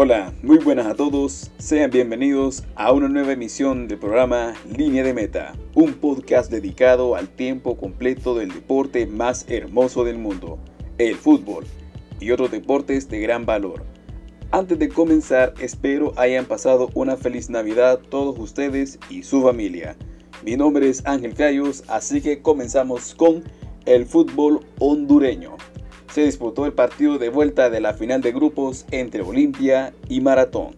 Hola, muy buenas a todos. Sean bienvenidos a una nueva emisión del programa Línea de Meta, un podcast dedicado al tiempo completo del deporte más hermoso del mundo, el fútbol, y otros deportes de gran valor. Antes de comenzar, espero hayan pasado una feliz Navidad todos ustedes y su familia. Mi nombre es Ángel Cayos, así que comenzamos con el fútbol hondureño se disputó el partido de vuelta de la final de grupos entre Olimpia y Maratón,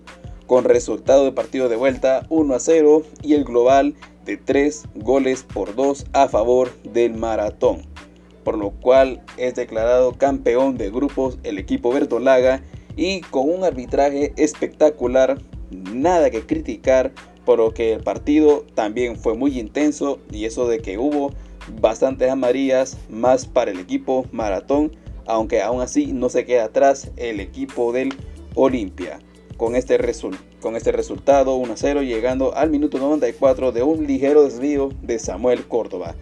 con resultado de partido de vuelta 1 a 0 y el global de 3 goles por 2 a favor del Maratón, por lo cual es declarado campeón de grupos el equipo verdolaga y con un arbitraje espectacular, nada que criticar, por lo que el partido también fue muy intenso y eso de que hubo bastantes amarillas más para el equipo Maratón aunque aún así no se queda atrás el equipo del Olimpia. Con este, con este resultado 1-0 llegando al minuto 94 de un ligero desvío de Samuel Córdoba.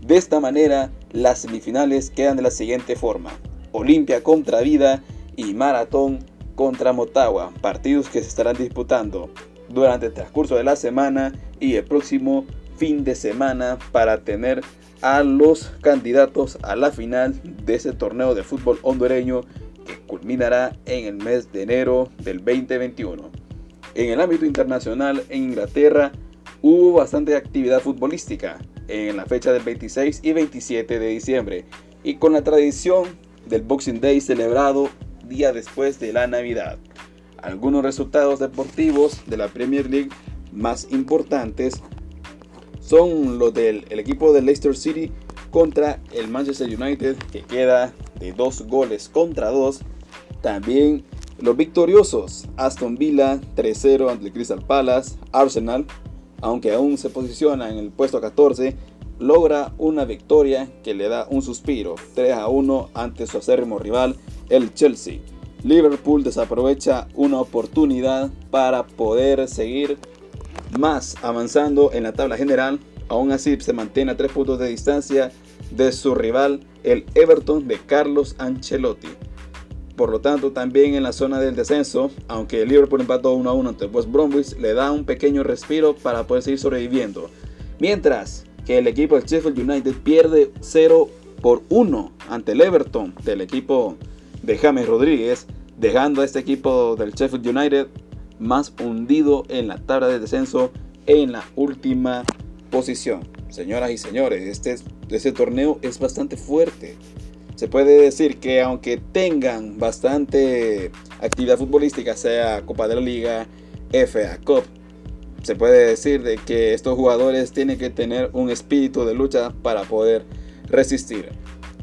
De esta manera, las semifinales quedan de la siguiente forma. Olimpia contra Vida y Maratón contra Motagua, partidos que se estarán disputando durante el transcurso de la semana y el próximo fin de semana para tener a los candidatos a la final de ese torneo de fútbol hondureño que culminará en el mes de enero del 2021. En el ámbito internacional, en Inglaterra, hubo bastante actividad futbolística en la fecha del 26 y 27 de diciembre y con la tradición del Boxing Day celebrado día después de la Navidad. Algunos resultados deportivos de la Premier League más importantes son los del equipo de Leicester City contra el Manchester United que queda de dos goles contra dos. También los victoriosos Aston Villa 3-0 ante el Crystal Palace, Arsenal, aunque aún se posiciona en el puesto 14, logra una victoria que le da un suspiro 3-1 ante su acérrimo rival, el Chelsea. Liverpool desaprovecha una oportunidad para poder seguir más avanzando en la tabla general. Aún así se mantiene a tres puntos de distancia de su rival, el Everton de Carlos Ancelotti. Por lo tanto, también en la zona del descenso, aunque el Liverpool empató 1 a 1 ante West Bromwich, le da un pequeño respiro para poder seguir sobreviviendo. Mientras que el equipo del Sheffield United pierde 0 por 1 ante el Everton del equipo de James Rodríguez, dejando a este equipo del Sheffield United más hundido en la tabla de descenso en la última posición. Señoras y señores, este, este torneo es bastante fuerte. Se puede decir que aunque tengan bastante actividad futbolística, sea Copa de la Liga, FA Cup, se puede decir de que estos jugadores tienen que tener un espíritu de lucha para poder resistir.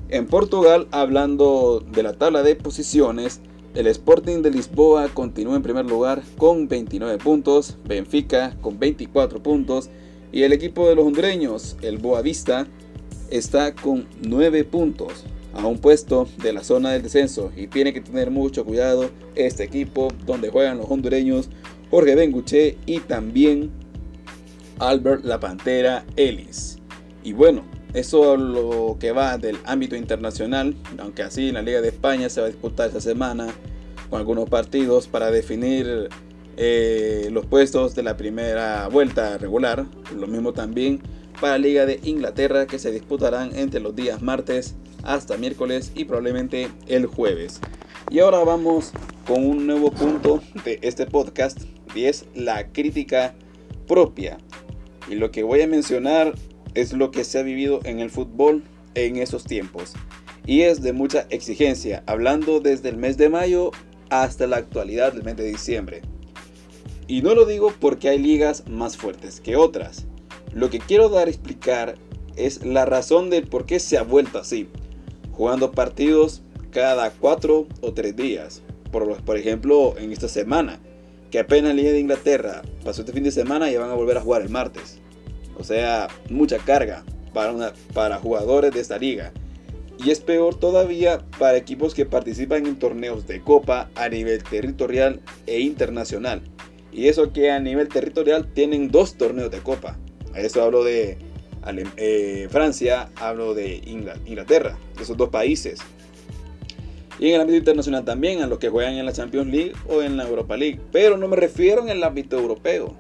En Portugal, hablando de la tabla de posiciones, el Sporting de Lisboa continúa en primer lugar con 29 puntos, Benfica con 24 puntos y el equipo de los hondureños, el Boavista, está con 9 puntos a un puesto de la zona del descenso y tiene que tener mucho cuidado este equipo donde juegan los hondureños Jorge Benguche y también Albert La Pantera Ellis. Y bueno, eso lo que va del ámbito internacional, aunque así la Liga de España se va a disputar esta semana con algunos partidos para definir eh, los puestos de la primera vuelta regular. Lo mismo también para la Liga de Inglaterra que se disputarán entre los días martes hasta miércoles y probablemente el jueves. Y ahora vamos con un nuevo punto de este podcast y es la crítica propia. Y lo que voy a mencionar es lo que se ha vivido en el fútbol en esos tiempos. Y es de mucha exigencia, hablando desde el mes de mayo hasta la actualidad del mes de diciembre. Y no lo digo porque hay ligas más fuertes que otras. Lo que quiero dar a explicar es la razón del por qué se ha vuelto así. Jugando partidos cada 4 o 3 días. Por, por ejemplo, en esta semana, que apenas la Liga de Inglaterra pasó este fin de semana y van a volver a jugar el martes. O sea, mucha carga para, para jugadores de esta liga. Y es peor todavía para equipos que participan en torneos de copa a nivel territorial e internacional. Y eso que a nivel territorial tienen dos torneos de copa. A eso hablo de eh, Francia, hablo de Inglaterra, esos dos países. Y en el ámbito internacional también, a los que juegan en la Champions League o en la Europa League. Pero no me refiero en el ámbito europeo,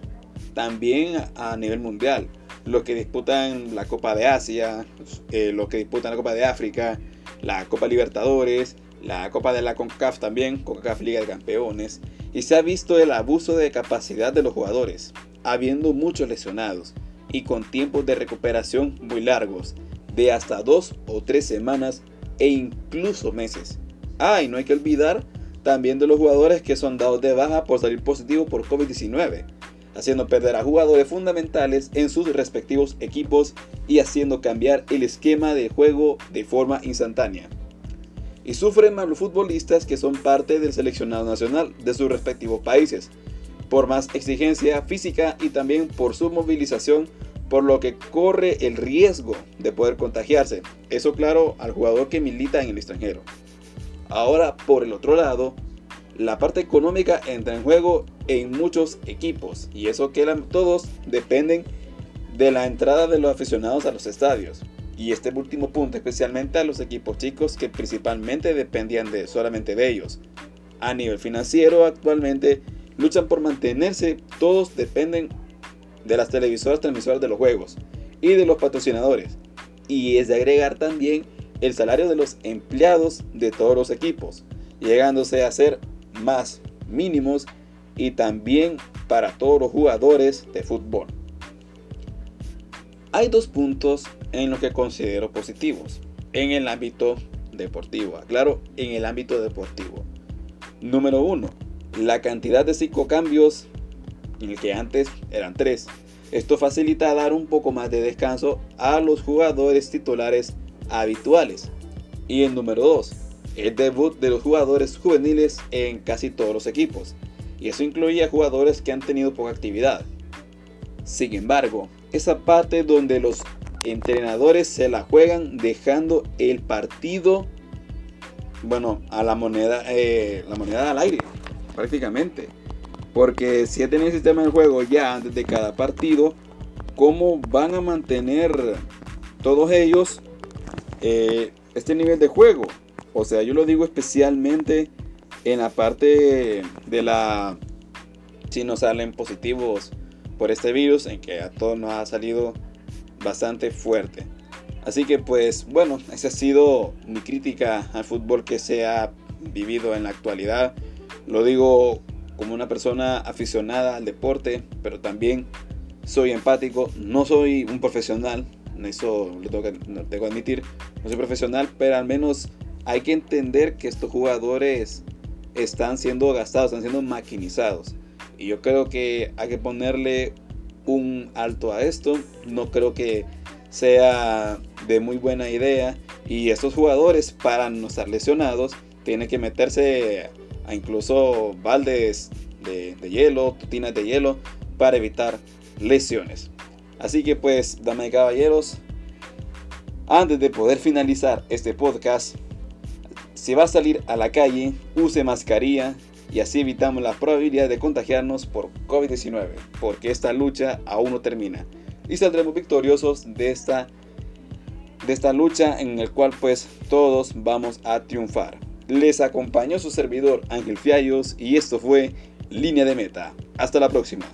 también a nivel mundial. Los que disputan la Copa de Asia, eh, los que disputan la Copa de África, la Copa Libertadores, la Copa de la CONCACAF también, CONCACAF Liga de Campeones. Y se ha visto el abuso de capacidad de los jugadores, habiendo muchos lesionados y con tiempos de recuperación muy largos, de hasta dos o tres semanas e incluso meses. Ah, y no hay que olvidar también de los jugadores que son dados de baja por salir positivos por COVID-19, haciendo perder a jugadores fundamentales en sus respectivos equipos y haciendo cambiar el esquema de juego de forma instantánea. Y sufren más los futbolistas que son parte del seleccionado nacional de sus respectivos países, por más exigencia física y también por su movilización, por lo que corre el riesgo de poder contagiarse. Eso claro al jugador que milita en el extranjero. Ahora, por el otro lado, la parte económica entra en juego en muchos equipos y eso que todos dependen de la entrada de los aficionados a los estadios. Y este último punto especialmente a los equipos chicos que principalmente dependían de solamente de ellos. A nivel financiero actualmente luchan por mantenerse, todos dependen de las televisoras transmisoras de los juegos y de los patrocinadores. Y es de agregar también el salario de los empleados de todos los equipos, llegándose a ser más mínimos y también para todos los jugadores de fútbol. Hay dos puntos en los que considero positivos en el ámbito deportivo, claro, en el ámbito deportivo. Número uno, la cantidad de cinco cambios, en el que antes eran tres. Esto facilita dar un poco más de descanso a los jugadores titulares habituales. Y el número 2, el debut de los jugadores juveniles en casi todos los equipos. Y eso incluía jugadores que han tenido poca actividad. Sin embargo, esa parte donde los entrenadores se la juegan dejando el partido, bueno, a la moneda, eh, la moneda al aire prácticamente. Porque si ya tienen el sistema de juego ya antes de cada partido, ¿cómo van a mantener todos ellos eh, este nivel de juego? O sea, yo lo digo especialmente en la parte de la... Si nos salen positivos por este virus, en que a todos nos ha salido bastante fuerte. Así que pues bueno, esa ha sido mi crítica al fútbol que se ha vivido en la actualidad. Lo digo como una persona aficionada al deporte, pero también soy empático. No soy un profesional, eso lo tengo que, tengo que admitir. No soy profesional, pero al menos hay que entender que estos jugadores están siendo gastados, están siendo maquinizados. Y yo creo que hay que ponerle un alto a esto. No creo que sea de muy buena idea. Y estos jugadores, para no estar lesionados, tienen que meterse a incluso baldes de, hielo, tutinas de hielo para evitar lesiones. Así que pues, damas y caballeros, antes de poder finalizar este podcast, si va a salir a la calle, use mascarilla y así evitamos la probabilidad de contagiarnos por COVID-19, porque esta lucha aún no termina. Y saldremos victoriosos de esta, de esta lucha en el cual pues todos vamos a triunfar. Les acompañó su servidor Ángel Fiallos y esto fue Línea de Meta. Hasta la próxima.